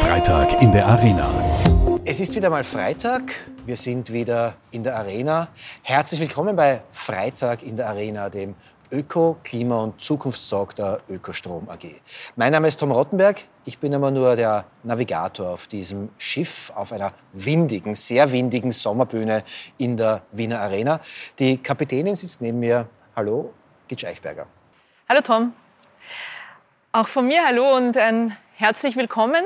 Freitag in der Arena. Es ist wieder mal Freitag. Wir sind wieder in der Arena. Herzlich willkommen bei Freitag in der Arena, dem Öko-, Klima- und Zukunftstalk der Ökostrom AG. Mein Name ist Tom Rottenberg. Ich bin aber nur der Navigator auf diesem Schiff auf einer windigen, sehr windigen Sommerbühne in der Wiener Arena. Die Kapitänin sitzt neben mir. Hallo, Gitsch Eichberger. Hallo Tom. Auch von mir hallo und ein herzlich willkommen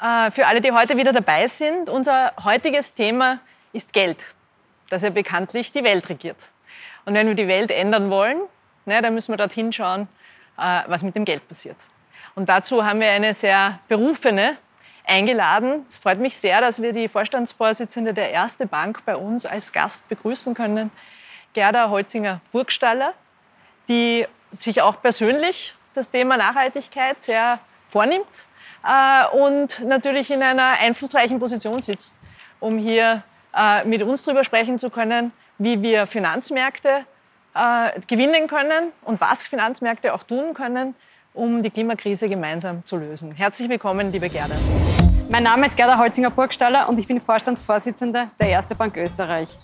äh, für alle, die heute wieder dabei sind. Unser heutiges Thema ist Geld, das ja bekanntlich die Welt regiert. Und wenn wir die Welt ändern wollen, ne, dann müssen wir dorthin schauen, äh, was mit dem Geld passiert. Und dazu haben wir eine sehr berufene eingeladen. Es freut mich sehr, dass wir die Vorstandsvorsitzende der Erste Bank bei uns als Gast begrüßen können, Gerda Holzinger-Burgstaller, die sich auch persönlich das Thema Nachhaltigkeit sehr vornimmt äh, und natürlich in einer einflussreichen Position sitzt, um hier äh, mit uns darüber sprechen zu können, wie wir Finanzmärkte äh, gewinnen können und was Finanzmärkte auch tun können, um die Klimakrise gemeinsam zu lösen. Herzlich willkommen, liebe Gerda. Mein Name ist Gerda Holzinger-Burgstaller und ich bin Vorstandsvorsitzende der Erste Bank Österreich.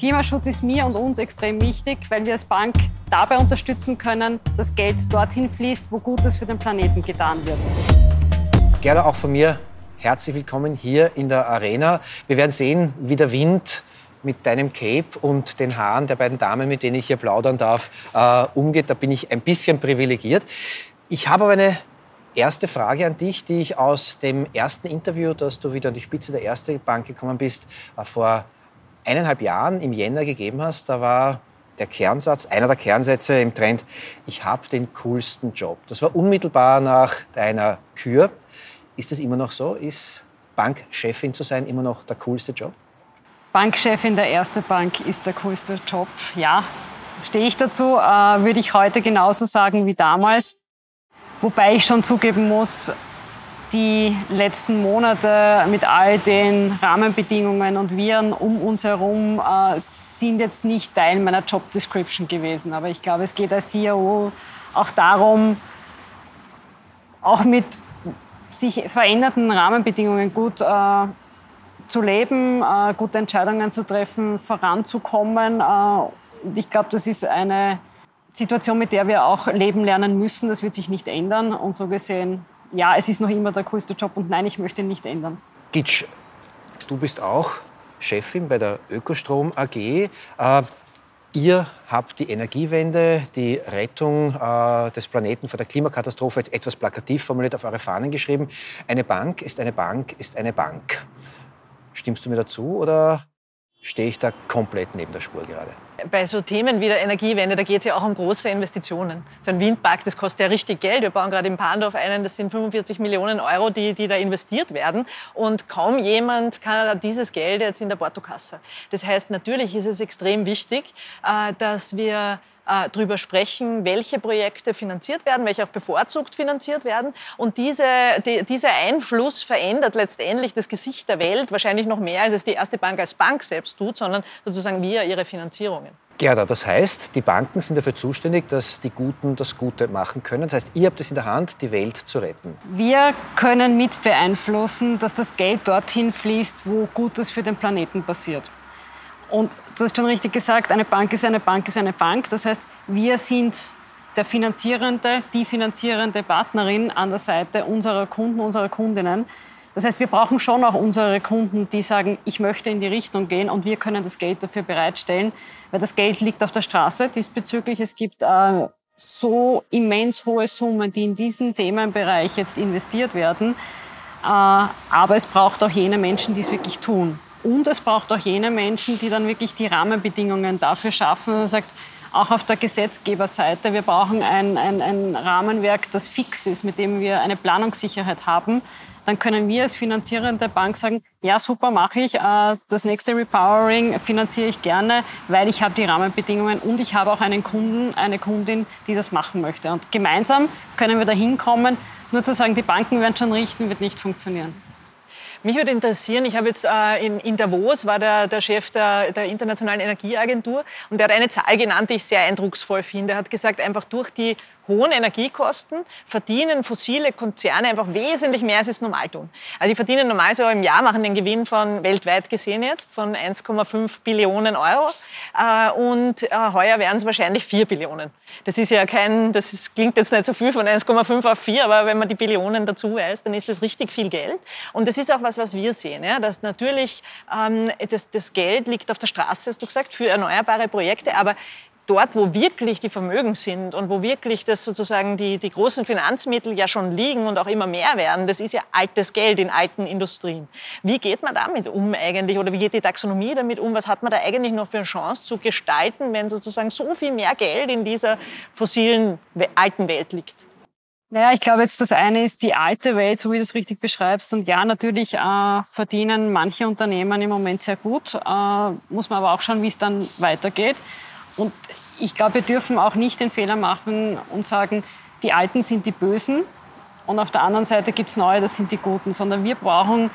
Klimaschutz ist mir und uns extrem wichtig, weil wir als Bank dabei unterstützen können, dass Geld dorthin fließt, wo Gutes für den Planeten getan wird. Gerda, auch von mir herzlich willkommen hier in der Arena. Wir werden sehen, wie der Wind mit deinem Cape und den Haaren der beiden Damen, mit denen ich hier plaudern darf, äh, umgeht. Da bin ich ein bisschen privilegiert. Ich habe aber eine erste Frage an dich, die ich aus dem ersten Interview, dass du wieder an die Spitze der Erste Bank gekommen bist, äh, vor eineinhalb Jahren im Jänner gegeben hast. Da war der Kernsatz, einer der Kernsätze im Trend, ich habe den coolsten Job. Das war unmittelbar nach deiner Kür. Ist das immer noch so? Ist Bankchefin zu sein immer noch der coolste Job? Bankchefin der Erste Bank ist der coolste Job. Ja, stehe ich dazu, äh, würde ich heute genauso sagen wie damals. Wobei ich schon zugeben muss, die letzten Monate mit all den Rahmenbedingungen und Viren um uns herum äh, sind jetzt nicht Teil meiner Job Description gewesen. Aber ich glaube, es geht als CEO auch darum, auch mit sich veränderten Rahmenbedingungen gut äh, zu leben, äh, gute Entscheidungen zu treffen, voranzukommen. Äh, und ich glaube, das ist eine Situation, mit der wir auch leben lernen müssen. Das wird sich nicht ändern. Und so gesehen, ja, es ist noch immer der coolste Job und nein, ich möchte ihn nicht ändern. Gitsch, du bist auch Chefin bei der Ökostrom AG. Äh, Ihr habt die Energiewende, die Rettung äh, des Planeten vor der Klimakatastrophe jetzt etwas plakativ formuliert auf eure Fahnen geschrieben. Eine Bank ist eine Bank ist eine Bank. Stimmst du mir dazu oder stehe ich da komplett neben der Spur gerade? Bei so Themen wie der Energiewende, da geht es ja auch um große Investitionen. So ein Windpark, das kostet ja richtig Geld. Wir bauen gerade in Pandorf einen, das sind 45 Millionen Euro, die, die da investiert werden. Und kaum jemand kann dieses Geld jetzt in der Portokasse. Das heißt, natürlich ist es extrem wichtig, äh, dass wir äh, darüber sprechen, welche Projekte finanziert werden, welche auch bevorzugt finanziert werden. Und diese, die, dieser Einfluss verändert letztendlich das Gesicht der Welt wahrscheinlich noch mehr, als es die erste Bank als Bank selbst tut, sondern sozusagen via ihre Finanzierungen. Gerda, das heißt, die Banken sind dafür zuständig, dass die Guten das Gute machen können. Das heißt, ihr habt es in der Hand, die Welt zu retten. Wir können mit beeinflussen, dass das Geld dorthin fließt, wo Gutes für den Planeten passiert. Und du hast schon richtig gesagt, eine Bank ist eine Bank ist eine Bank. Das heißt, wir sind der finanzierende, die finanzierende Partnerin an der Seite unserer Kunden, unserer Kundinnen. Das heißt, wir brauchen schon auch unsere Kunden, die sagen, ich möchte in die Richtung gehen und wir können das Geld dafür bereitstellen, weil das Geld liegt auf der Straße diesbezüglich. Es gibt äh, so immens hohe Summen, die in diesen Themenbereich jetzt investiert werden. Äh, aber es braucht auch jene Menschen, die es wirklich tun. Und es braucht auch jene Menschen, die dann wirklich die Rahmenbedingungen dafür schaffen, man sagt, auch auf der Gesetzgeberseite, wir brauchen ein, ein, ein Rahmenwerk, das fix ist, mit dem wir eine Planungssicherheit haben. Dann können wir als finanzierende Bank sagen, ja super, mache ich. Äh, das nächste Repowering finanziere ich gerne, weil ich habe die Rahmenbedingungen und ich habe auch einen Kunden, eine Kundin, die das machen möchte. Und gemeinsam können wir da hinkommen. Nur zu sagen, die Banken werden schon richten, wird nicht funktionieren. Mich würde interessieren, ich habe jetzt äh, in, in, Davos war der, der Chef der, der, Internationalen Energieagentur und der hat eine Zahl genannt, die ich sehr eindrucksvoll finde. Er hat gesagt, einfach durch die hohen Energiekosten verdienen fossile Konzerne einfach wesentlich mehr, als sie es normal tun. Also die verdienen normal so im Jahr, machen den Gewinn von weltweit gesehen jetzt von 1,5 Billionen Euro äh, und äh, heuer werden es wahrscheinlich 4 Billionen. Das ist ja kein, das ist, klingt jetzt nicht so viel von 1,5 auf 4, aber wenn man die Billionen dazu weiß, dann ist das richtig viel Geld. Und das ist auch was, was wir sehen, ja, dass natürlich ähm, das, das Geld liegt auf der Straße, hast du gesagt, für erneuerbare Projekte, aber dort, wo wirklich die Vermögen sind und wo wirklich das sozusagen die, die großen Finanzmittel ja schon liegen und auch immer mehr werden, das ist ja altes Geld in alten Industrien. Wie geht man damit um eigentlich oder wie geht die Taxonomie damit um? Was hat man da eigentlich noch für eine Chance zu gestalten, wenn sozusagen so viel mehr Geld in dieser fossilen alten Welt liegt? Naja, ich glaube jetzt, das eine ist die alte Welt, so wie du es richtig beschreibst. Und ja, natürlich äh, verdienen manche Unternehmen im Moment sehr gut. Äh, muss man aber auch schauen, wie es dann weitergeht. Und ich glaube, wir dürfen auch nicht den Fehler machen und sagen, die Alten sind die Bösen und auf der anderen Seite gibt es Neue, das sind die Guten, sondern wir brauchen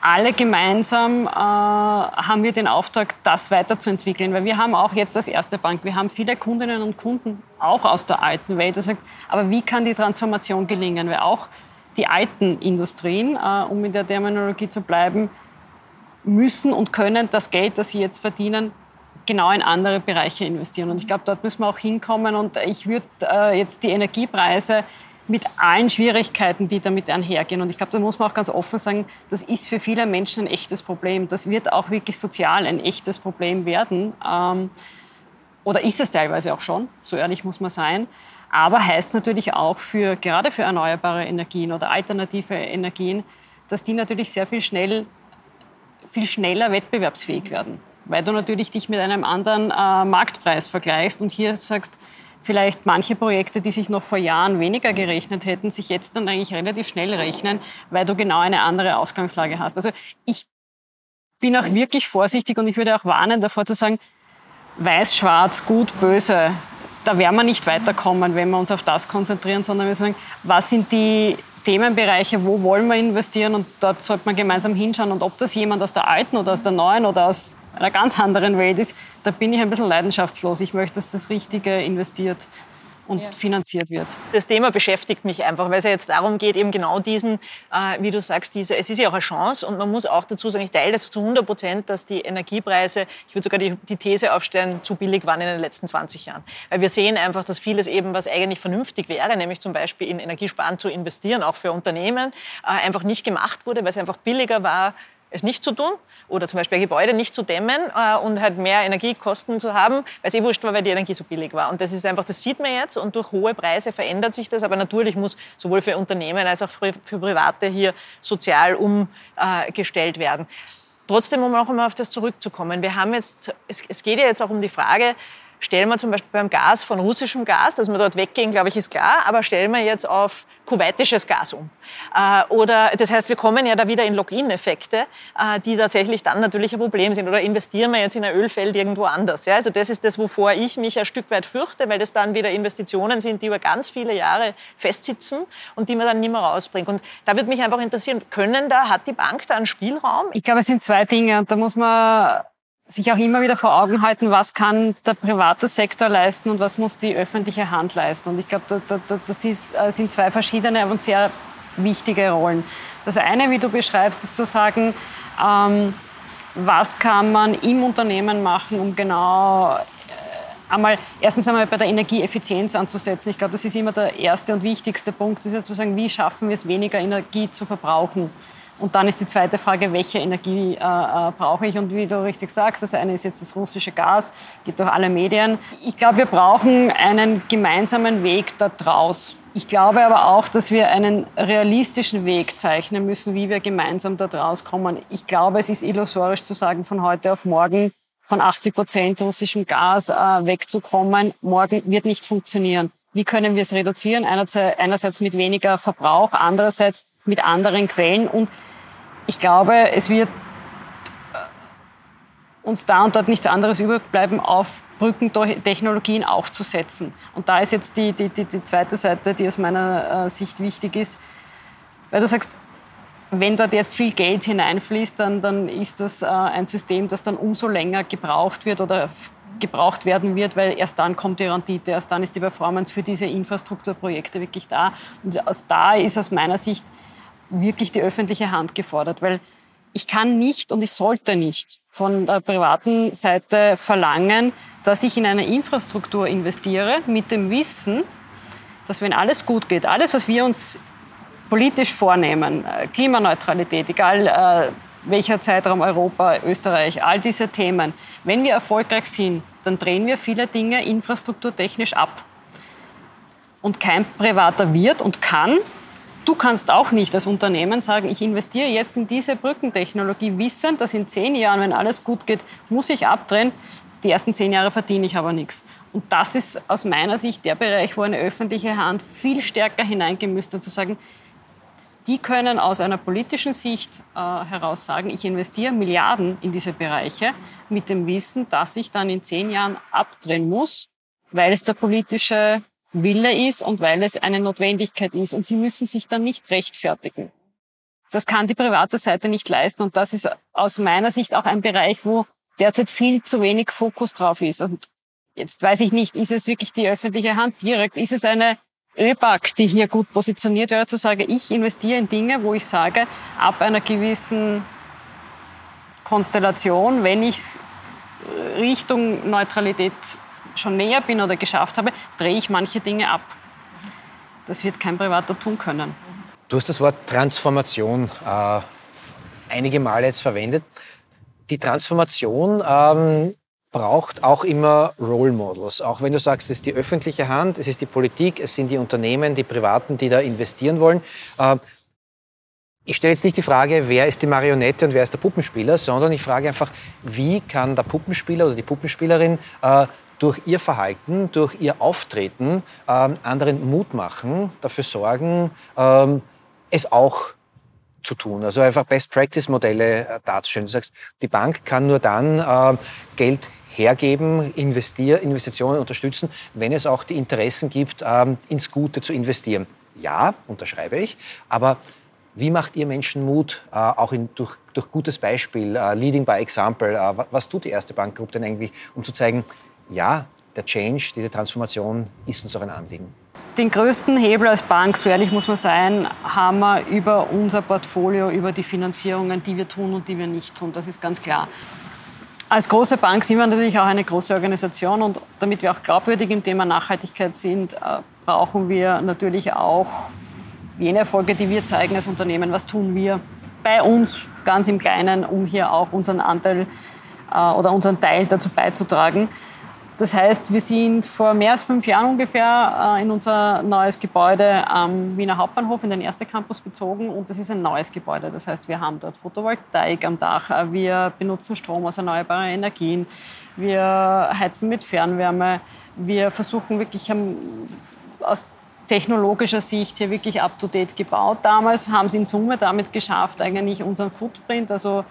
alle gemeinsam äh, haben wir den Auftrag, das weiterzuentwickeln. Weil wir haben auch jetzt als erste Bank, wir haben viele Kundinnen und Kunden auch aus der alten Welt. Die sagen, aber wie kann die Transformation gelingen? Weil auch die alten Industrien, äh, um in der Terminologie zu bleiben, müssen und können das Geld, das sie jetzt verdienen, genau in andere Bereiche investieren. Und ich glaube, dort müssen wir auch hinkommen. Und ich würde äh, jetzt die Energiepreise mit allen Schwierigkeiten, die damit einhergehen. Und ich glaube, da muss man auch ganz offen sagen, das ist für viele Menschen ein echtes Problem. Das wird auch wirklich sozial ein echtes Problem werden. Ähm, oder ist es teilweise auch schon, so ehrlich muss man sein. Aber heißt natürlich auch für, gerade für erneuerbare Energien oder alternative Energien, dass die natürlich sehr viel schnell, viel schneller wettbewerbsfähig werden weil du natürlich dich mit einem anderen äh, Marktpreis vergleichst und hier sagst, vielleicht manche Projekte, die sich noch vor Jahren weniger gerechnet hätten, sich jetzt dann eigentlich relativ schnell rechnen, weil du genau eine andere Ausgangslage hast. Also ich bin auch wirklich vorsichtig und ich würde auch warnen davor zu sagen, weiß, schwarz, gut, böse. Da werden wir nicht weiterkommen, wenn wir uns auf das konzentrieren, sondern wir sagen, was sind die Themenbereiche, wo wollen wir investieren und dort sollte man gemeinsam hinschauen und ob das jemand aus der alten oder aus der neuen oder aus einer ganz anderen Welt ist, da bin ich ein bisschen leidenschaftslos. Ich möchte, dass das Richtige investiert und ja. finanziert wird. Das Thema beschäftigt mich einfach, weil es ja jetzt darum geht, eben genau diesen, äh, wie du sagst, diese, es ist ja auch eine Chance und man muss auch dazu sagen, ich teile das zu 100 Prozent, dass die Energiepreise, ich würde sogar die, die, These aufstellen, zu billig waren in den letzten 20 Jahren. Weil wir sehen einfach, dass vieles eben, was eigentlich vernünftig wäre, nämlich zum Beispiel in Energiesparen zu investieren, auch für Unternehmen, äh, einfach nicht gemacht wurde, weil es einfach billiger war, es nicht zu tun oder zum Beispiel Gebäude nicht zu dämmen äh, und halt mehr Energiekosten zu haben, weil es eh wurscht war, weil die Energie so billig war. Und das ist einfach, das sieht man jetzt und durch hohe Preise verändert sich das. Aber natürlich muss sowohl für Unternehmen als auch für, für Private hier sozial umgestellt werden. Trotzdem, um noch einmal auf das zurückzukommen, wir haben jetzt, es, es geht ja jetzt auch um die Frage, Stellen wir zum Beispiel beim Gas von russischem Gas, dass wir dort weggehen, glaube ich, ist klar, aber stellen wir jetzt auf kuwaitisches Gas um. Äh, oder, das heißt, wir kommen ja da wieder in Login-Effekte, äh, die tatsächlich dann natürlich ein Problem sind. Oder investieren wir jetzt in ein Ölfeld irgendwo anders. Ja? Also das ist das, wovor ich mich ein Stück weit fürchte, weil das dann wieder Investitionen sind, die über ganz viele Jahre festsitzen und die man dann nicht mehr rausbringt. Und da würde mich einfach interessieren, können da, hat die Bank da einen Spielraum? Ich glaube, es sind zwei Dinge und da muss man sich auch immer wieder vor Augen halten, was kann der private Sektor leisten und was muss die öffentliche Hand leisten. Und ich glaube, da, da, das ist, äh, sind zwei verschiedene und sehr wichtige Rollen. Das eine, wie du beschreibst, ist zu sagen, ähm, was kann man im Unternehmen machen, um genau äh, einmal erstens einmal bei der Energieeffizienz anzusetzen. Ich glaube, das ist immer der erste und wichtigste Punkt, ist ja zu sagen, wie schaffen wir es, weniger Energie zu verbrauchen. Und dann ist die zweite Frage, welche Energie äh, äh, brauche ich? Und wie du richtig sagst, das eine ist jetzt das russische Gas, gibt auch alle Medien. Ich glaube, wir brauchen einen gemeinsamen Weg da draus. Ich glaube aber auch, dass wir einen realistischen Weg zeichnen müssen, wie wir gemeinsam da draus kommen. Ich glaube, es ist illusorisch zu sagen, von heute auf morgen von 80 Prozent russischem Gas äh, wegzukommen. Morgen wird nicht funktionieren. Wie können wir es reduzieren? Einerseits, einerseits mit weniger Verbrauch, andererseits mit anderen Quellen und ich glaube, es wird äh, uns da und dort nichts anderes überbleiben, auf Brückentechnologien auch zu setzen. Und da ist jetzt die, die, die, die zweite Seite, die aus meiner äh, Sicht wichtig ist, weil du sagst, wenn dort jetzt viel Geld hineinfließt, dann, dann ist das äh, ein System, das dann umso länger gebraucht wird oder gebraucht werden wird, weil erst dann kommt die Rendite, erst dann ist die Performance für diese Infrastrukturprojekte wirklich da. Und aus da ist aus meiner Sicht wirklich die öffentliche Hand gefordert, weil ich kann nicht und ich sollte nicht von der privaten Seite verlangen, dass ich in eine Infrastruktur investiere mit dem Wissen, dass wenn alles gut geht, alles, was wir uns politisch vornehmen, äh, Klimaneutralität, egal äh, welcher Zeitraum Europa, Österreich, all diese Themen, wenn wir erfolgreich sind, dann drehen wir viele Dinge infrastrukturtechnisch ab. Und kein Privater wird und kann, du kannst auch nicht als Unternehmen sagen, ich investiere jetzt in diese Brückentechnologie, wissend, dass in zehn Jahren, wenn alles gut geht, muss ich abdrehen. Die ersten zehn Jahre verdiene ich aber nichts. Und das ist aus meiner Sicht der Bereich, wo eine öffentliche Hand viel stärker hineingemüsst und zu sagen, die können aus einer politischen Sicht äh, heraus sagen, ich investiere Milliarden in diese Bereiche mit dem Wissen, dass ich dann in zehn Jahren abdrehen muss, weil es der politische Wille ist und weil es eine Notwendigkeit ist. Und sie müssen sich dann nicht rechtfertigen. Das kann die private Seite nicht leisten. Und das ist aus meiner Sicht auch ein Bereich, wo derzeit viel zu wenig Fokus drauf ist. Und jetzt weiß ich nicht, ist es wirklich die öffentliche Hand direkt? Ist es eine ÖBAG, die hier gut positioniert wäre, zu sagen, ich investiere in Dinge, wo ich sage, ab einer gewissen Konstellation, wenn ich Richtung Neutralität schon näher bin oder geschafft habe, drehe ich manche Dinge ab. Das wird kein Privater tun können. Du hast das Wort Transformation äh, einige Male jetzt verwendet. Die Transformation ähm, braucht auch immer Role Models. Auch wenn du sagst, es ist die öffentliche Hand, es ist die Politik, es sind die Unternehmen, die Privaten, die da investieren wollen. Äh, ich stelle jetzt nicht die Frage, wer ist die Marionette und wer ist der Puppenspieler, sondern ich frage einfach, wie kann der Puppenspieler oder die Puppenspielerin äh, durch ihr Verhalten, durch ihr Auftreten ähm, anderen Mut machen, dafür sorgen, ähm, es auch zu tun. Also einfach Best-Practice-Modelle äh, darzustellen. Du sagst, die Bank kann nur dann äh, Geld hergeben, investieren, Investitionen unterstützen, wenn es auch die Interessen gibt, ähm, ins Gute zu investieren. Ja, unterschreibe ich, aber wie macht ihr Menschen Mut, äh, auch in, durch, durch gutes Beispiel, äh, Leading by Example? Äh, was tut die erste Bankgruppe denn eigentlich, um zu zeigen, ja, der Change, diese Transformation ist uns auch ein Anliegen? Den größten Hebel als Bank, so ehrlich muss man sein, haben wir über unser Portfolio, über die Finanzierungen, die wir tun und die wir nicht tun. Das ist ganz klar. Als große Bank sind wir natürlich auch eine große Organisation und damit wir auch glaubwürdig im Thema Nachhaltigkeit sind, äh, brauchen wir natürlich auch jene Erfolge, die wir zeigen als Unternehmen. Was tun wir bei uns ganz im Kleinen, um hier auch unseren Anteil äh, oder unseren Teil dazu beizutragen. Das heißt, wir sind vor mehr als fünf Jahren ungefähr äh, in unser neues Gebäude am Wiener Hauptbahnhof in den ersten Campus gezogen und das ist ein neues Gebäude. Das heißt, wir haben dort Photovoltaik am Dach, äh, wir benutzen Strom aus erneuerbaren Energien, wir heizen mit Fernwärme, wir versuchen wirklich aus technologischer Sicht hier wirklich up-to-date gebaut. Damals haben sie in Summe damit geschafft, eigentlich unseren Footprint, also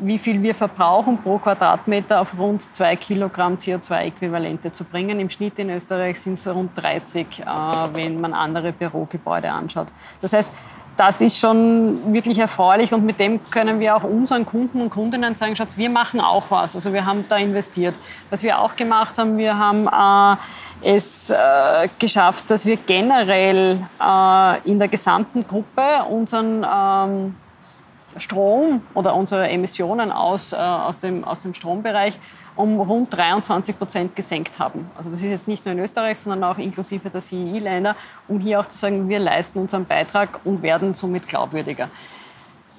wie viel wir verbrauchen pro Quadratmeter auf rund zwei Kilogramm CO2-Äquivalente zu bringen. Im Schnitt in Österreich sind es rund 30, äh, wenn man andere Bürogebäude anschaut. Das heißt, das ist schon wirklich erfreulich und mit dem können wir auch unseren Kunden und Kundinnen sagen, Schatz, wir machen auch was. Also wir haben da investiert. Was wir auch gemacht haben, wir haben äh, es äh, geschafft, dass wir generell äh, in der gesamten Gruppe unseren ähm, Strom oder unsere Emissionen aus, äh, aus, dem, aus dem Strombereich um rund 23 Prozent gesenkt haben. Also das ist jetzt nicht nur in Österreich, sondern auch inklusive der CEI-Länder, um hier auch zu sagen, wir leisten unseren Beitrag und werden somit glaubwürdiger.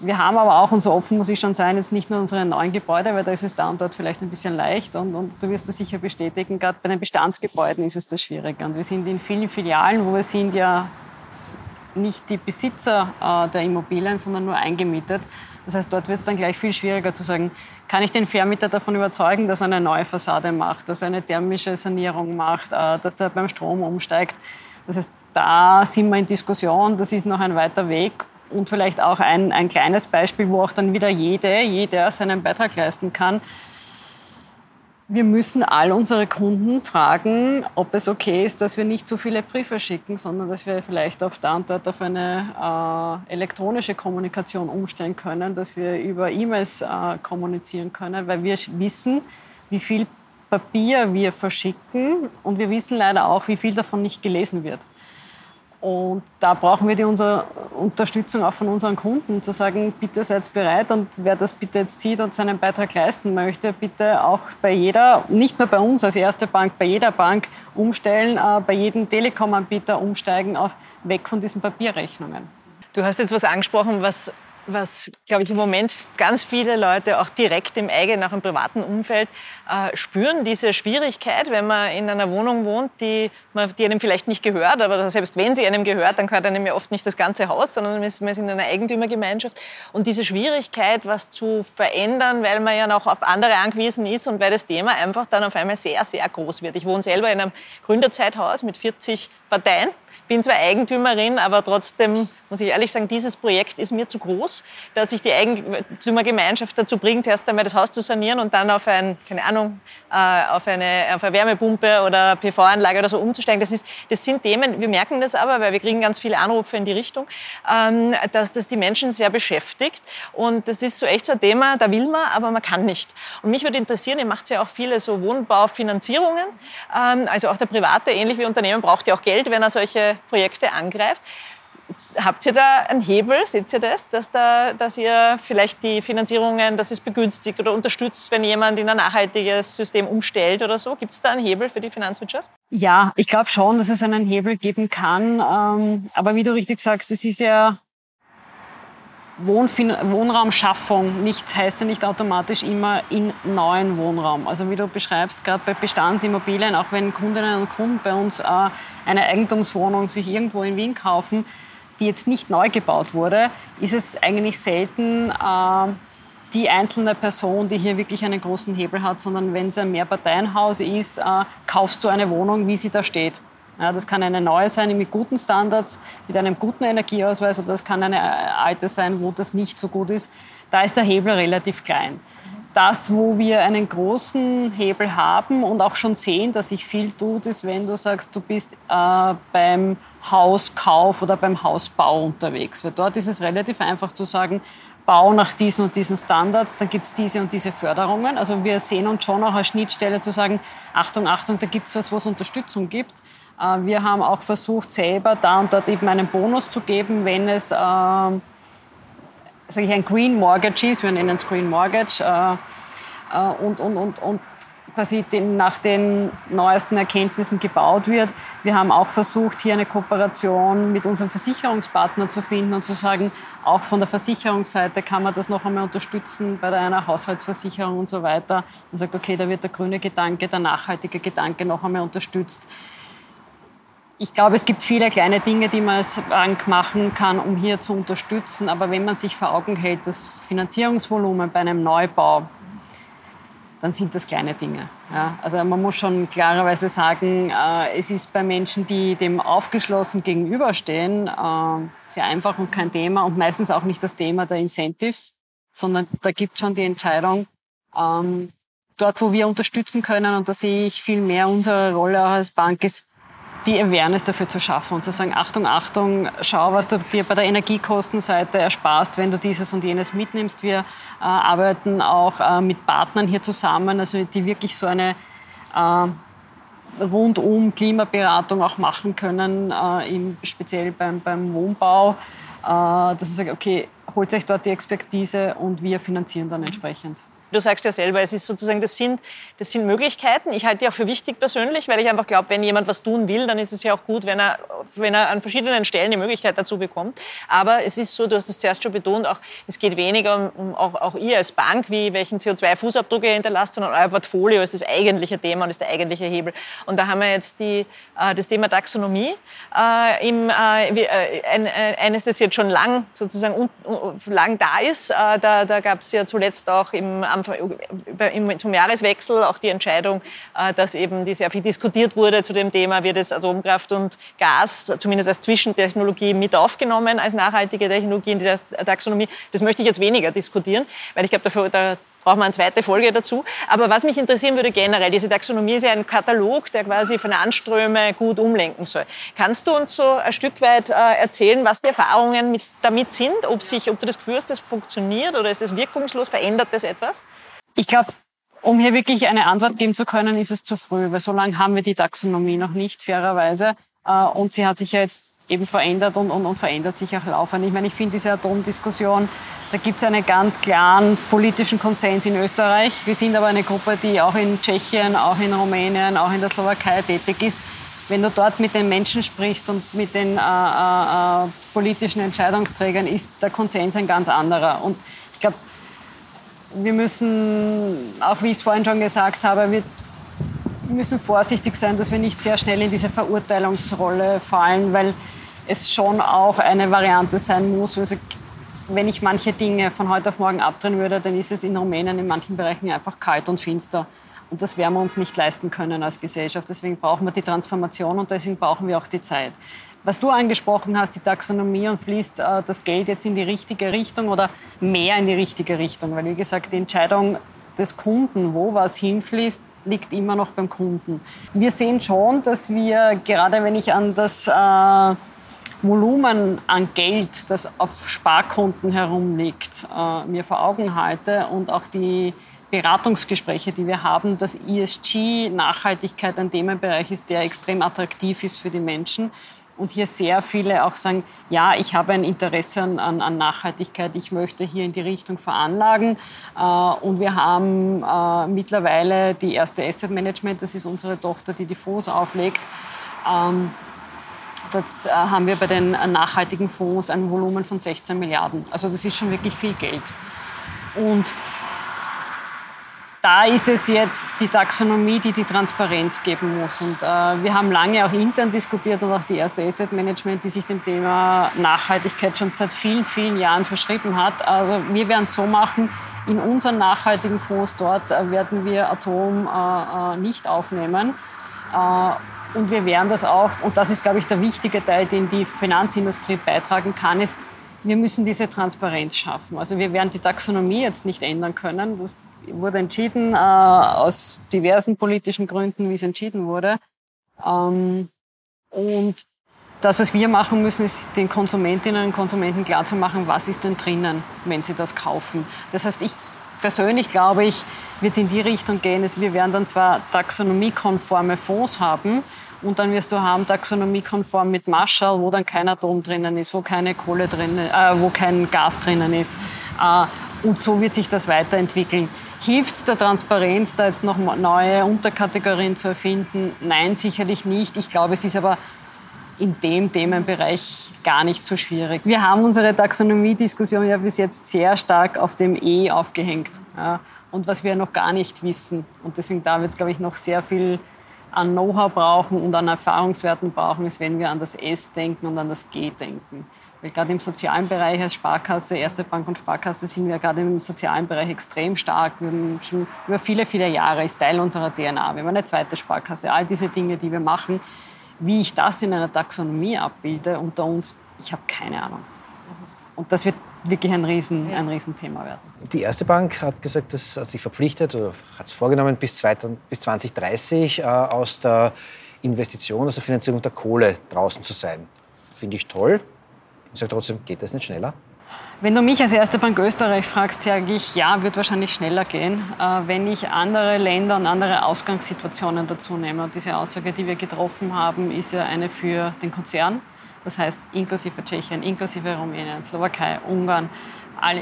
Wir haben aber auch, und so offen muss ich schon sein, jetzt nicht nur unsere neuen Gebäude, weil da ist es da und dort vielleicht ein bisschen leicht und, und du wirst das sicher bestätigen, gerade bei den Bestandsgebäuden ist es das schwieriger. Und wir sind in vielen Filialen, wo wir sind ja nicht die Besitzer äh, der Immobilien, sondern nur eingemietet. Das heißt, dort wird es dann gleich viel schwieriger zu sagen, kann ich den Vermieter davon überzeugen, dass er eine neue Fassade macht, dass er eine thermische Sanierung macht, äh, dass er beim Strom umsteigt. Das heißt, da sind wir in Diskussion, das ist noch ein weiter Weg. Und vielleicht auch ein, ein kleines Beispiel, wo auch dann wieder jede, jeder seinen Beitrag leisten kann. Wir müssen all unsere Kunden fragen, ob es okay ist, dass wir nicht so viele Briefe schicken, sondern dass wir vielleicht auf da und dort auf eine äh, elektronische Kommunikation umstellen können, dass wir über E-Mails äh, kommunizieren können, weil wir wissen, wie viel Papier wir verschicken und wir wissen leider auch, wie viel davon nicht gelesen wird. Und da brauchen wir die unsere Unterstützung auch von unseren Kunden, zu sagen, bitte seid bereit und wer das bitte jetzt sieht und seinen Beitrag leisten möchte, bitte auch bei jeder, nicht nur bei uns als erste Bank, bei jeder Bank umstellen, äh, bei jedem Telekom-Anbieter umsteigen auf weg von diesen Papierrechnungen. Du hast jetzt was angesprochen, was was, glaube ich, im Moment ganz viele Leute auch direkt im eigenen, auch im privaten Umfeld äh, spüren, diese Schwierigkeit, wenn man in einer Wohnung wohnt, die, man, die einem vielleicht nicht gehört, aber selbst wenn sie einem gehört, dann gehört einem ja oft nicht das ganze Haus, sondern man ist, man ist in einer Eigentümergemeinschaft. Und diese Schwierigkeit, was zu verändern, weil man ja noch auf andere angewiesen ist und weil das Thema einfach dann auf einmal sehr, sehr groß wird. Ich wohne selber in einem Gründerzeithaus mit 40 Parteien bin zwar Eigentümerin, aber trotzdem muss ich ehrlich sagen, dieses Projekt ist mir zu groß, dass ich die Eigentümergemeinschaft dazu bringt, erst einmal das Haus zu sanieren und dann auf ein, keine Ahnung, äh, auf eine, auf eine Wärmepumpe oder PV-Anlage oder so umzusteigen. Das, ist, das sind Themen, wir merken das aber, weil wir kriegen ganz viele Anrufe in die Richtung, ähm, dass das die Menschen sehr beschäftigt. Und das ist so echt so ein Thema, da will man, aber man kann nicht. Und mich würde interessieren, ihr macht ja auch viele so Wohnbaufinanzierungen, ähm, also auch der Private, ähnlich wie Unternehmen, braucht ja auch Geld, wenn er solche Projekte angreift. Habt ihr da einen Hebel, seht ihr das, dass, da, dass ihr vielleicht die Finanzierungen, dass es begünstigt oder unterstützt, wenn jemand in ein nachhaltiges System umstellt oder so? Gibt es da einen Hebel für die Finanzwirtschaft? Ja, ich glaube schon, dass es einen Hebel geben kann. Ähm, aber wie du richtig sagst, es ist ja Wohnfin Wohnraumschaffung nicht, heißt ja nicht automatisch immer in neuen Wohnraum. Also wie du beschreibst, gerade bei Bestandsimmobilien, auch wenn Kundinnen und Kunden bei uns äh, eine Eigentumswohnung sich irgendwo in Wien kaufen, die jetzt nicht neu gebaut wurde, ist es eigentlich selten äh, die einzelne Person, die hier wirklich einen großen Hebel hat, sondern wenn es ein Mehrparteienhaus ist, äh, kaufst du eine Wohnung, wie sie da steht. Ja, das kann eine neue sein mit guten Standards, mit einem guten Energieausweis oder das kann eine äh, alte sein, wo das nicht so gut ist. Da ist der Hebel relativ klein. Das, wo wir einen großen Hebel haben und auch schon sehen, dass sich viel tut, ist, wenn du sagst, du bist äh, beim Hauskauf oder beim Hausbau unterwegs. Weil dort ist es relativ einfach zu sagen, bau nach diesen und diesen Standards, dann gibt es diese und diese Förderungen. Also wir sehen uns schon auch als Schnittstelle zu sagen, Achtung, Achtung, da gibt es was, wo es Unterstützung gibt. Äh, wir haben auch versucht, selber da und dort eben einen Bonus zu geben, wenn es äh, sage ich, ein Green Mortgage ist, wir nennen es Green Mortgage, äh, äh, und, und, und, und quasi den, nach den neuesten Erkenntnissen gebaut wird. Wir haben auch versucht, hier eine Kooperation mit unserem Versicherungspartner zu finden und zu sagen, auch von der Versicherungsseite kann man das noch einmal unterstützen bei einer Haushaltsversicherung und so weiter. Man sagt, okay, da wird der grüne Gedanke, der nachhaltige Gedanke noch einmal unterstützt ich glaube, es gibt viele kleine Dinge, die man als Bank machen kann, um hier zu unterstützen. Aber wenn man sich vor Augen hält, das Finanzierungsvolumen bei einem Neubau, dann sind das kleine Dinge. Ja, also man muss schon klarerweise sagen, äh, es ist bei Menschen, die dem aufgeschlossen gegenüberstehen, äh, sehr einfach und kein Thema und meistens auch nicht das Thema der Incentives, sondern da gibt es schon die Entscheidung, ähm, dort, wo wir unterstützen können, und da sehe ich viel mehr unsere Rolle auch als Bank, ist, die Awareness dafür zu schaffen und zu sagen, Achtung, Achtung, schau, was du dir bei der Energiekostenseite ersparst, wenn du dieses und jenes mitnimmst. Wir äh, arbeiten auch äh, mit Partnern hier zusammen, also die wirklich so eine äh, rundum Klimaberatung auch machen können, äh, im, speziell beim, beim Wohnbau, äh, dass sie sagen, okay, holt euch dort die Expertise und wir finanzieren dann entsprechend. Du sagst ja selber, es ist sozusagen, das sind, das sind Möglichkeiten. Ich halte die auch für wichtig persönlich, weil ich einfach glaube, wenn jemand was tun will, dann ist es ja auch gut, wenn er, wenn er an verschiedenen Stellen die Möglichkeit dazu bekommt. Aber es ist so, du hast das zuerst schon betont, auch, es geht weniger um, um auch, auch ihr als Bank, wie welchen CO2-Fußabdruck ihr hinterlasst, sondern euer Portfolio ist das eigentliche Thema und ist der eigentliche Hebel. Und da haben wir jetzt die, äh, das Thema Taxonomie, äh, im, äh, äh ein, äh, eines, das jetzt schon lang sozusagen un, lang da ist. Äh, da da gab es ja zuletzt auch im zum Jahreswechsel auch die Entscheidung, äh, dass eben die sehr viel diskutiert wurde zu dem Thema, wird jetzt Atomkraft und Gas zumindest als Zwischentechnologie mit aufgenommen als nachhaltige Technologie in der Taxonomie. Das möchte ich jetzt weniger diskutieren, weil ich glaube, dafür, da brauchen wir eine zweite Folge dazu. Aber was mich interessieren würde generell, diese Taxonomie ist ja ein Katalog, der quasi Finanzströme gut umlenken soll. Kannst du uns so ein Stück weit äh, erzählen, was die Erfahrungen mit, damit sind? Ob, sich, ob du das Gefühl hast, das funktioniert oder ist das wirkungslos? Verändert das etwas? Ich glaube, um hier wirklich eine Antwort geben zu können, ist es zu früh, weil so lange haben wir die Taxonomie noch nicht, fairerweise. Äh, und sie hat sich ja jetzt eben verändert und, und, und verändert sich auch laufend. Ich meine, ich finde diese Atomdiskussion, da gibt es einen ganz klaren politischen Konsens in Österreich. Wir sind aber eine Gruppe, die auch in Tschechien, auch in Rumänien, auch in der Slowakei tätig ist. Wenn du dort mit den Menschen sprichst und mit den äh, äh, äh politischen Entscheidungsträgern, ist der Konsens ein ganz anderer. Und ich glaube, wir müssen, auch wie ich es vorhin schon gesagt habe, wir müssen vorsichtig sein, dass wir nicht sehr schnell in diese Verurteilungsrolle fallen, weil es schon auch eine Variante sein muss. Also wenn ich manche Dinge von heute auf morgen abdrehen würde, dann ist es in Rumänien in manchen Bereichen einfach kalt und finster. Und das werden wir uns nicht leisten können als Gesellschaft. Deswegen brauchen wir die Transformation und deswegen brauchen wir auch die Zeit. Was du angesprochen hast, die Taxonomie und fließt äh, das Geld jetzt in die richtige Richtung oder mehr in die richtige Richtung? Weil, wie gesagt, die Entscheidung des Kunden, wo was hinfließt, liegt immer noch beim Kunden. Wir sehen schon, dass wir, gerade wenn ich an das äh, Volumen an Geld, das auf Sparkonten herumliegt, äh, mir vor Augen halte und auch die Beratungsgespräche, die wir haben, dass ESG, Nachhaltigkeit ein Themenbereich ist, der extrem attraktiv ist für die Menschen. Und hier sehr viele auch sagen, ja, ich habe ein Interesse an, an Nachhaltigkeit, ich möchte hier in die Richtung veranlagen. Äh, und wir haben äh, mittlerweile die erste Asset Management, das ist unsere Tochter, die die Fonds auflegt. Dort äh, haben wir bei den nachhaltigen Fonds ein Volumen von 16 Milliarden. Also das ist schon wirklich viel Geld. Und da ist es jetzt die Taxonomie, die die Transparenz geben muss. Und äh, wir haben lange auch intern diskutiert und auch die erste Asset Management, die sich dem Thema Nachhaltigkeit schon seit vielen, vielen Jahren verschrieben hat. Also wir werden so machen, in unseren nachhaltigen Fonds dort äh, werden wir Atom äh, äh nicht aufnehmen. Äh, und wir werden das auch, und das ist, glaube ich, der wichtige Teil, den die Finanzindustrie beitragen kann, ist, wir müssen diese Transparenz schaffen. Also wir werden die Taxonomie jetzt nicht ändern können. Das wurde entschieden, äh, aus diversen politischen Gründen, wie es entschieden wurde. Ähm, und das, was wir machen müssen, ist den Konsumentinnen und Konsumenten klarzumachen, was ist denn drinnen, wenn sie das kaufen. Das heißt, ich persönlich glaube ich, wird es in die Richtung gehen, dass wir werden dann zwar taxonomiekonforme Fonds haben, und dann wirst du haben taxonomiekonform mit Marshall, wo dann kein Atom drinnen ist, wo keine Kohle drin, äh, wo kein Gas drinnen ist. Äh, und so wird sich das weiterentwickeln. Hilft es der Transparenz, da jetzt noch neue Unterkategorien zu erfinden? Nein, sicherlich nicht. Ich glaube, es ist aber in dem Themenbereich gar nicht so schwierig. Wir haben unsere Taxonomie-Diskussion ja bis jetzt sehr stark auf dem E aufgehängt. Ja, und was wir noch gar nicht wissen. Und deswegen da wird es, glaube ich, noch sehr viel an Know-how brauchen und an Erfahrungswerten brauchen, ist, wenn wir an das S denken und an das G denken. Weil gerade im sozialen Bereich als Sparkasse, Erste Bank und Sparkasse sind wir gerade im sozialen Bereich extrem stark. Wir haben schon über viele, viele Jahre, ist Teil unserer DNA. Wir haben eine zweite Sparkasse. All diese Dinge, die wir machen, wie ich das in einer Taxonomie abbilde unter uns, ich habe keine Ahnung. Und das wird wirklich ein, Riesen, ein Riesenthema werden. Die Erste Bank hat gesagt, das hat sich verpflichtet oder hat es vorgenommen, bis 2030 äh, aus der Investition, aus der Finanzierung der Kohle draußen zu sein. Finde ich toll. Ich sage trotzdem, geht das nicht schneller? Wenn du mich als Erste Bank Österreich fragst, sage ich, ja, wird wahrscheinlich schneller gehen, äh, wenn ich andere Länder und andere Ausgangssituationen dazu nehme. Und diese Aussage, die wir getroffen haben, ist ja eine für den Konzern. Das heißt, inklusive Tschechien, inklusive Rumänien, Slowakei, Ungarn,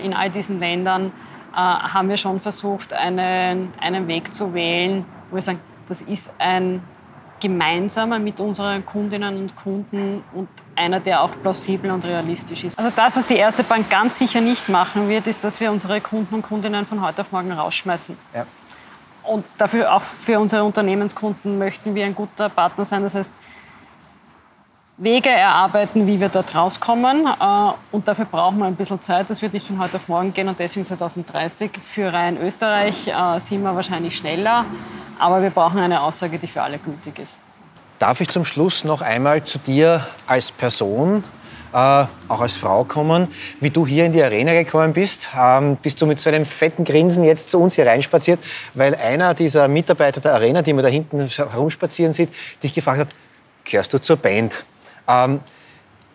in all diesen Ländern äh, haben wir schon versucht, einen, einen Weg zu wählen, wo wir sagen, das ist ein gemeinsamer mit unseren Kundinnen und Kunden und einer, der auch plausibel und realistisch ist. Also das, was die Erste Bank ganz sicher nicht machen wird, ist, dass wir unsere Kunden und Kundinnen von heute auf morgen rausschmeißen. Ja. Und dafür auch für unsere Unternehmenskunden möchten wir ein guter Partner sein. Das heißt, Wege erarbeiten, wie wir dort rauskommen. Äh, und dafür brauchen wir ein bisschen Zeit. Das wird nicht von heute auf morgen gehen und deswegen 2030. Für rein Österreich äh, sind wir wahrscheinlich schneller, aber wir brauchen eine Aussage, die für alle gültig ist. Darf ich zum Schluss noch einmal zu dir als Person auch als Frau kommen. Wie du hier in die Arena gekommen bist, ähm, bist du mit so einem fetten Grinsen jetzt zu uns hier reinspaziert, weil einer dieser Mitarbeiter der Arena, die man da hinten herumspazieren sieht, dich gefragt hat, gehörst du zur Band? Ähm,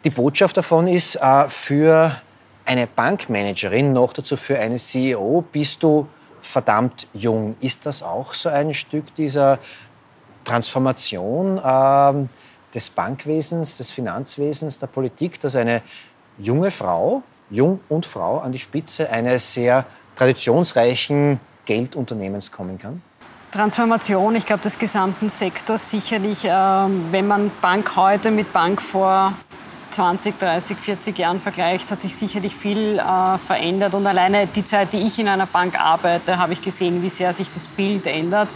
die Botschaft davon ist, äh, für eine Bankmanagerin, noch dazu für eine CEO, bist du verdammt jung. Ist das auch so ein Stück dieser Transformation äh, des Bankwesens, des Finanzwesens, der Politik, dass eine junge Frau, jung und Frau, an die Spitze eines sehr traditionsreichen Geldunternehmens kommen kann? Transformation, ich glaube, des gesamten Sektors sicherlich, äh, wenn man Bank heute mit Bank vor 20, 30, 40 Jahren vergleicht, hat sich sicherlich viel äh, verändert. Und alleine die Zeit, die ich in einer Bank arbeite, habe ich gesehen, wie sehr sich das Bild ändert.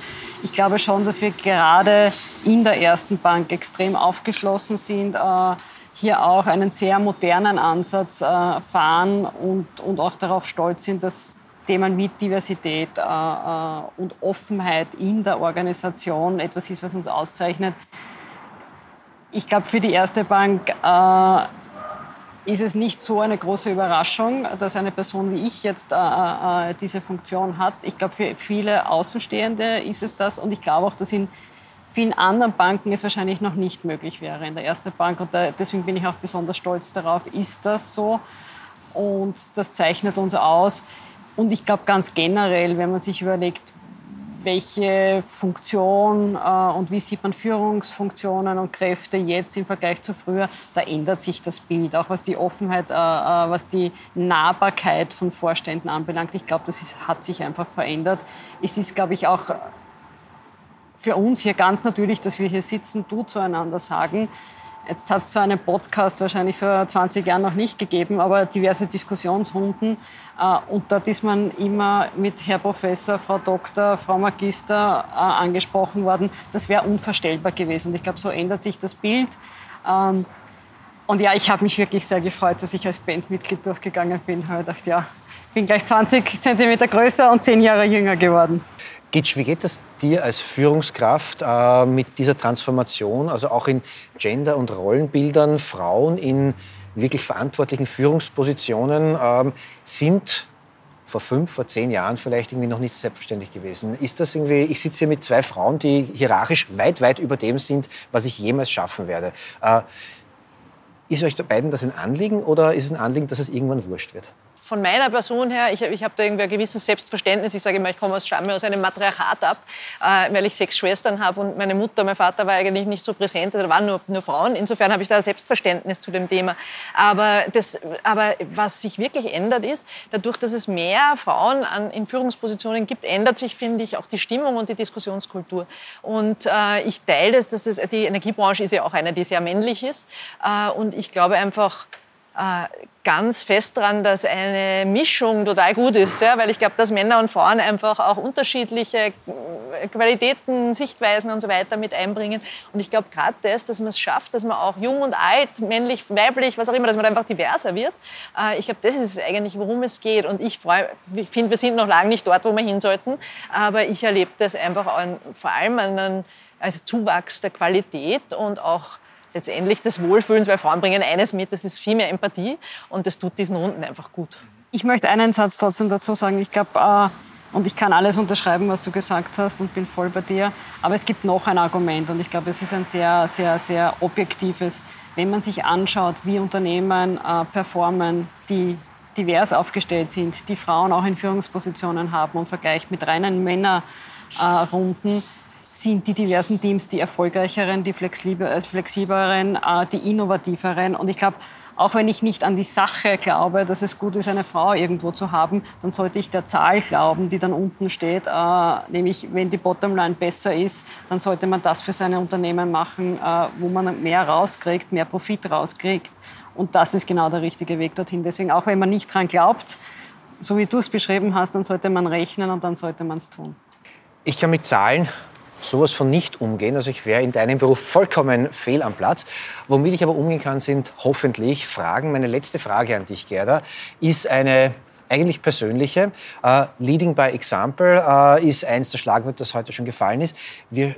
Ich glaube schon, dass wir gerade in der ersten Bank extrem aufgeschlossen sind, äh, hier auch einen sehr modernen Ansatz äh, fahren und, und auch darauf stolz sind, dass Themen wie Diversität äh, äh, und Offenheit in der Organisation etwas ist, was uns auszeichnet. Ich glaube, für die erste Bank äh, ist es nicht so eine große Überraschung, dass eine Person wie ich jetzt äh, äh, diese Funktion hat. Ich glaube, für viele Außenstehende ist es das und ich glaube auch, dass in vielen anderen Banken es wahrscheinlich noch nicht möglich wäre. In der ersten Bank und da, deswegen bin ich auch besonders stolz darauf, ist das so und das zeichnet uns aus. Und ich glaube ganz generell, wenn man sich überlegt, welche Funktion äh, und wie sieht man Führungsfunktionen und Kräfte jetzt im Vergleich zu früher, da ändert sich das Bild, auch was die Offenheit, äh, äh, was die Nahbarkeit von Vorständen anbelangt. Ich glaube, das ist, hat sich einfach verändert. Es ist, glaube ich, auch für uns hier ganz natürlich, dass wir hier sitzen, du zueinander sagen, Jetzt hat es zwar einen Podcast wahrscheinlich vor 20 Jahren noch nicht gegeben, aber diverse Diskussionsrunden. Äh, und dort ist man immer mit Herr Professor, Frau Doktor, Frau Magister äh, angesprochen worden. Das wäre unvorstellbar gewesen. Und ich glaube, so ändert sich das Bild. Ähm, und ja, ich habe mich wirklich sehr gefreut, dass ich als Bandmitglied durchgegangen bin. Ich habe gedacht, ja, ich bin gleich 20 Zentimeter größer und 10 Jahre jünger geworden. Gitsch, wie geht das dir als Führungskraft äh, mit dieser Transformation, also auch in Gender- und Rollenbildern, Frauen in wirklich verantwortlichen Führungspositionen ähm, sind vor fünf, vor zehn Jahren vielleicht irgendwie noch nicht selbstverständlich gewesen. Ist das irgendwie, ich sitze hier mit zwei Frauen, die hierarchisch weit, weit über dem sind, was ich jemals schaffen werde. Äh, ist euch beiden das ein Anliegen oder ist es ein Anliegen, dass es irgendwann wurscht wird? Von meiner Person her, ich, ich habe da irgendwie ein gewisses Selbstverständnis. Ich sage immer, ich komme aus Stamme aus einem Matriarchat ab, äh, weil ich sechs Schwestern habe und meine Mutter, mein Vater war eigentlich nicht so präsent, da waren nur, nur Frauen. Insofern habe ich da ein Selbstverständnis zu dem Thema. Aber, das, aber was sich wirklich ändert ist, dadurch, dass es mehr Frauen an, in Führungspositionen gibt, ändert sich, finde ich, auch die Stimmung und die Diskussionskultur. Und äh, ich teile das, dass es, die Energiebranche ist ja auch eine, die sehr männlich ist. Äh, und ich glaube einfach, ganz fest daran, dass eine Mischung total gut ist, ja, weil ich glaube, dass Männer und Frauen einfach auch unterschiedliche äh, Qualitäten, Sichtweisen und so weiter mit einbringen. Und ich glaube gerade das, dass man es schafft, dass man auch jung und alt, männlich, weiblich, was auch immer, dass man einfach diverser wird. Äh, ich glaube, das ist eigentlich, worum es geht. Und ich, ich finde, wir sind noch lange nicht dort, wo wir hin sollten, aber ich erlebe das einfach an, vor allem an einem also Zuwachs der Qualität und auch letztendlich des Wohlfühlens, weil Frauen bringen eines mit, das ist viel mehr Empathie und das tut diesen Runden einfach gut. Ich möchte einen Satz trotzdem dazu sagen. Ich glaube, äh, und ich kann alles unterschreiben, was du gesagt hast und bin voll bei dir. Aber es gibt noch ein Argument und ich glaube, es ist ein sehr, sehr, sehr objektives. Wenn man sich anschaut, wie Unternehmen äh, performen, die divers aufgestellt sind, die Frauen auch in Führungspositionen haben und vergleicht mit reinen Männerrunden, äh, sind die diversen Teams die erfolgreicheren, die äh, flexibleren, äh, die innovativeren. Und ich glaube, auch wenn ich nicht an die Sache glaube, dass es gut ist, eine Frau irgendwo zu haben, dann sollte ich der Zahl glauben, die dann unten steht. Äh, nämlich, wenn die Bottomline besser ist, dann sollte man das für seine Unternehmen machen, äh, wo man mehr rauskriegt, mehr Profit rauskriegt. Und das ist genau der richtige Weg dorthin. Deswegen, auch wenn man nicht dran glaubt, so wie du es beschrieben hast, dann sollte man rechnen und dann sollte man es tun. Ich kann mit Zahlen sowas von nicht umgehen. Also ich wäre in deinem Beruf vollkommen fehl am Platz. Womit ich aber umgehen kann, sind hoffentlich Fragen. Meine letzte Frage an dich, Gerda, ist eine eigentlich persönliche. Uh, Leading by Example uh, ist eins der Schlagwörter, das heute schon gefallen ist. Wir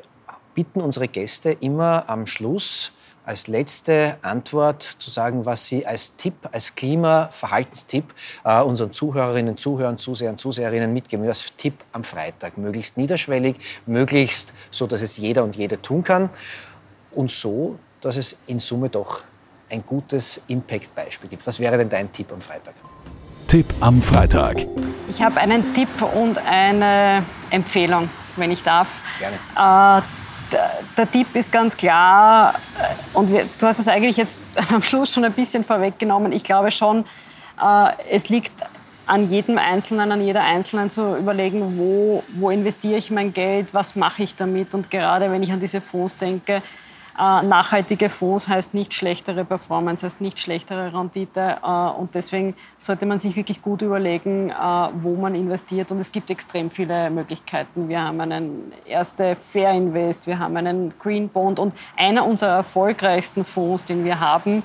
bitten unsere Gäste immer am Schluss als letzte Antwort zu sagen, was Sie als Tipp, als Klimaverhaltenstipp äh, unseren Zuhörerinnen, Zuhörern, Zusehern, Zuseherinnen mitgeben, als Tipp am Freitag. Möglichst niederschwellig, möglichst so, dass es jeder und jede tun kann und so, dass es in Summe doch ein gutes Impact-Beispiel gibt. Was wäre denn dein Tipp am Freitag? Tipp am Freitag. Ich habe einen Tipp und eine Empfehlung, wenn ich darf. Gerne. Äh, der, der Tipp ist ganz klar, äh, und wir, du hast es eigentlich jetzt am Schluss schon ein bisschen vorweggenommen. Ich glaube schon, äh, es liegt an jedem Einzelnen, an jeder Einzelnen zu überlegen, wo, wo investiere ich mein Geld, was mache ich damit. Und gerade wenn ich an diese Fonds denke, nachhaltige Fonds heißt nicht schlechtere Performance, heißt nicht schlechtere Rendite. Äh, und deswegen sollte man sich wirklich gut überlegen, äh, wo man investiert. Und es gibt extrem viele Möglichkeiten. Wir haben einen erste Fair Invest, wir haben einen Green Bond und einer unserer erfolgreichsten Fonds, den wir haben,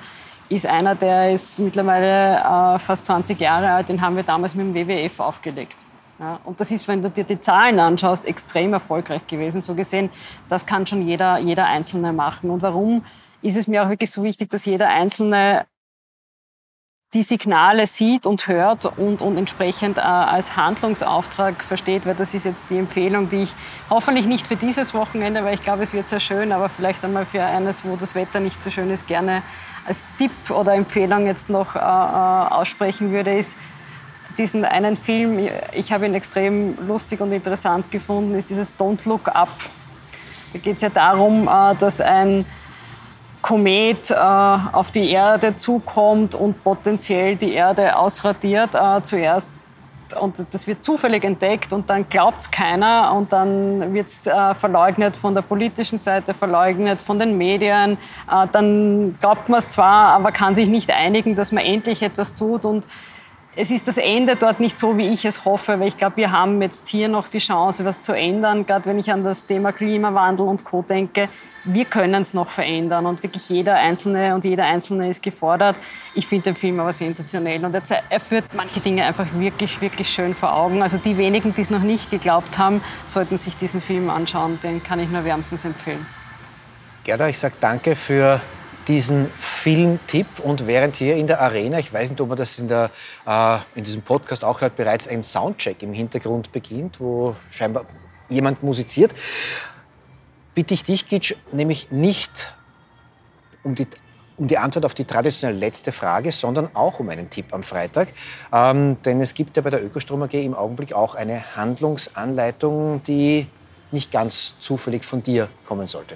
ist einer, der ist mittlerweile fast 20 Jahre alt. Den haben wir damals mit dem WWF aufgelegt. Ja, und das ist, wenn du dir die Zahlen anschaust, extrem erfolgreich gewesen. So gesehen, das kann schon jeder, jeder Einzelne machen. Und warum ist es mir auch wirklich so wichtig, dass jeder Einzelne die Signale sieht und hört und, und entsprechend äh, als Handlungsauftrag versteht, weil das ist jetzt die Empfehlung, die ich hoffentlich nicht für dieses Wochenende, weil ich glaube, es wird sehr schön, aber vielleicht einmal für eines, wo das Wetter nicht so schön ist, gerne als Tipp oder Empfehlung jetzt noch äh, äh aussprechen würde, ist, diesen einen Film, ich habe ihn extrem lustig und interessant gefunden, ist dieses Don't Look Up. Da geht es ja darum, äh, dass ein Komet äh, auf die Erde zukommt und potenziell die Erde ausradiert äh, zuerst. Und das wird zufällig entdeckt und dann glaubt es keiner und dann wird es verleugnet von der politischen Seite, verleugnet von den Medien. dann glaubt man es zwar, aber kann sich nicht einigen, dass man endlich etwas tut und es ist das Ende dort nicht so, wie ich es hoffe, weil ich glaube, wir haben jetzt hier noch die Chance, was zu ändern. Gerade wenn ich an das Thema Klimawandel und Co. denke, wir können es noch verändern und wirklich jeder Einzelne und jeder Einzelne ist gefordert. Ich finde den Film aber sensationell und er führt manche Dinge einfach wirklich, wirklich schön vor Augen. Also die wenigen, die es noch nicht geglaubt haben, sollten sich diesen Film anschauen. Den kann ich nur wärmstens empfehlen. Gerda, ich sage danke für diesen Filmtipp und während hier in der Arena, ich weiß nicht, ob man das in, der, äh, in diesem Podcast auch hört, bereits ein Soundcheck im Hintergrund beginnt, wo scheinbar jemand musiziert, bitte ich dich, Gitsch, nämlich nicht um die, um die Antwort auf die traditionelle letzte Frage, sondern auch um einen Tipp am Freitag. Ähm, denn es gibt ja bei der Ökostrom AG im Augenblick auch eine Handlungsanleitung, die nicht ganz zufällig von dir kommen sollte.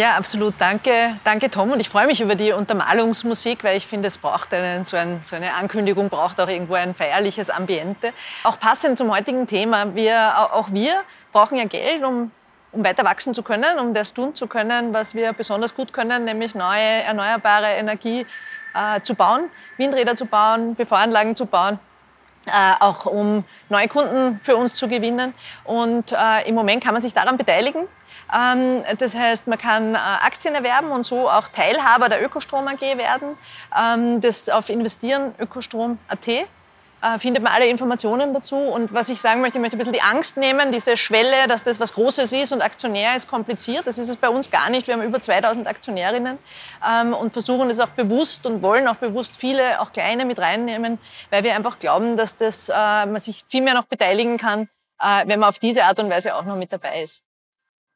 Ja, absolut. Danke, danke Tom. Und ich freue mich über die Untermalungsmusik, weil ich finde, es braucht einen, so, ein, so, eine Ankündigung, braucht auch irgendwo ein feierliches Ambiente. Auch passend zum heutigen Thema. Wir, auch wir brauchen ja Geld, um, um weiter wachsen zu können, um das tun zu können, was wir besonders gut können, nämlich neue erneuerbare Energie äh, zu bauen, Windräder zu bauen, PV-Anlagen zu bauen. Äh, auch um neue Kunden für uns zu gewinnen. Und äh, im Moment kann man sich daran beteiligen. Ähm, das heißt, man kann äh, Aktien erwerben und so auch Teilhaber der Ökostrom AG werden. Ähm, das auf investieren ökostrom.at äh, findet man alle Informationen dazu. Und was ich sagen möchte, ich möchte ein bisschen die Angst nehmen, diese Schwelle, dass das was Großes ist und Aktionär ist kompliziert. Das ist es bei uns gar nicht. Wir haben über 2000 Aktionärinnen ähm, und versuchen es auch bewusst und wollen auch bewusst viele, auch kleine mit reinnehmen, weil wir einfach glauben, dass das, äh, man sich viel mehr noch beteiligen kann, wenn man auf diese Art und Weise auch noch mit dabei ist.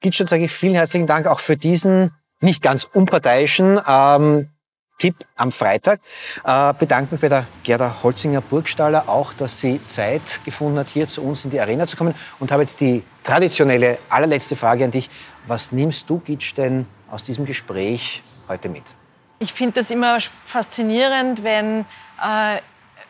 Gitschert sage ich vielen herzlichen Dank auch für diesen nicht ganz unparteiischen ähm, Tipp am Freitag. Äh, bedanke mich bei der Gerda Holzinger-Burgstaller auch, dass sie Zeit gefunden hat, hier zu uns in die Arena zu kommen. Und habe jetzt die traditionelle allerletzte Frage an dich. Was nimmst du, Gitsch, denn aus diesem Gespräch heute mit? Ich finde das immer faszinierend, wenn äh,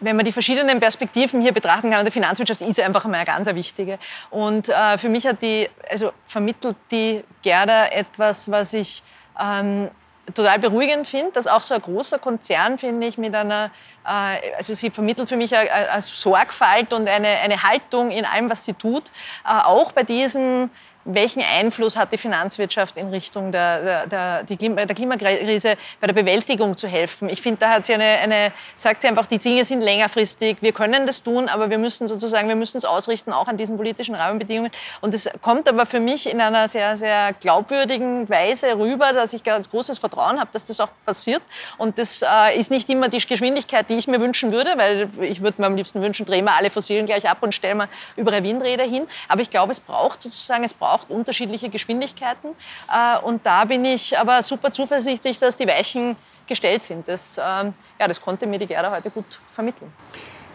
wenn man die verschiedenen Perspektiven hier betrachten kann, und die Finanzwirtschaft ist einfach mal eine ganz wichtige. Und äh, für mich hat die, also vermittelt die Gerda etwas, was ich ähm, total beruhigend finde, dass auch so ein großer Konzern, finde ich, mit einer, äh, also sie vermittelt für mich eine, eine Sorgfalt und eine, eine Haltung in allem, was sie tut, äh, auch bei diesen welchen Einfluss hat die Finanzwirtschaft in Richtung der, der, der, der Klimakrise bei der Bewältigung zu helfen. Ich finde, da hat sie eine, eine, sagt sie einfach, die Dinge sind längerfristig, wir können das tun, aber wir müssen sozusagen, wir müssen es ausrichten auch an diesen politischen Rahmenbedingungen. Und es kommt aber für mich in einer sehr, sehr glaubwürdigen Weise rüber, dass ich ganz großes Vertrauen habe, dass das auch passiert. Und das äh, ist nicht immer die Geschwindigkeit, die ich mir wünschen würde, weil ich würde mir am liebsten wünschen, drehen wir alle Fossilen gleich ab und stellen wir überall Windräder hin. Aber ich glaube, es braucht sozusagen, es braucht braucht unterschiedliche Geschwindigkeiten. Äh, und da bin ich aber super zuversichtlich, dass die Weichen gestellt sind. Das, ähm, ja, das konnte mir die Gerda heute gut vermitteln.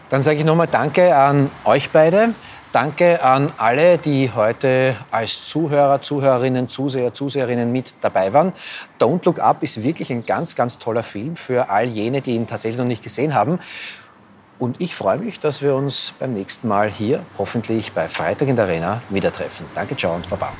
Dann sage ich nochmal Danke an euch beide. Danke an alle, die heute als Zuhörer, Zuhörerinnen, Zuseher, Zuseherinnen mit dabei waren. Don't Look Up ist wirklich ein ganz, ganz toller Film für all jene, die ihn tatsächlich noch nicht gesehen haben. Und ich freue mich, dass wir uns beim nächsten Mal hier, hoffentlich bei Freitag in der Arena, wieder treffen. Danke, ciao und baba.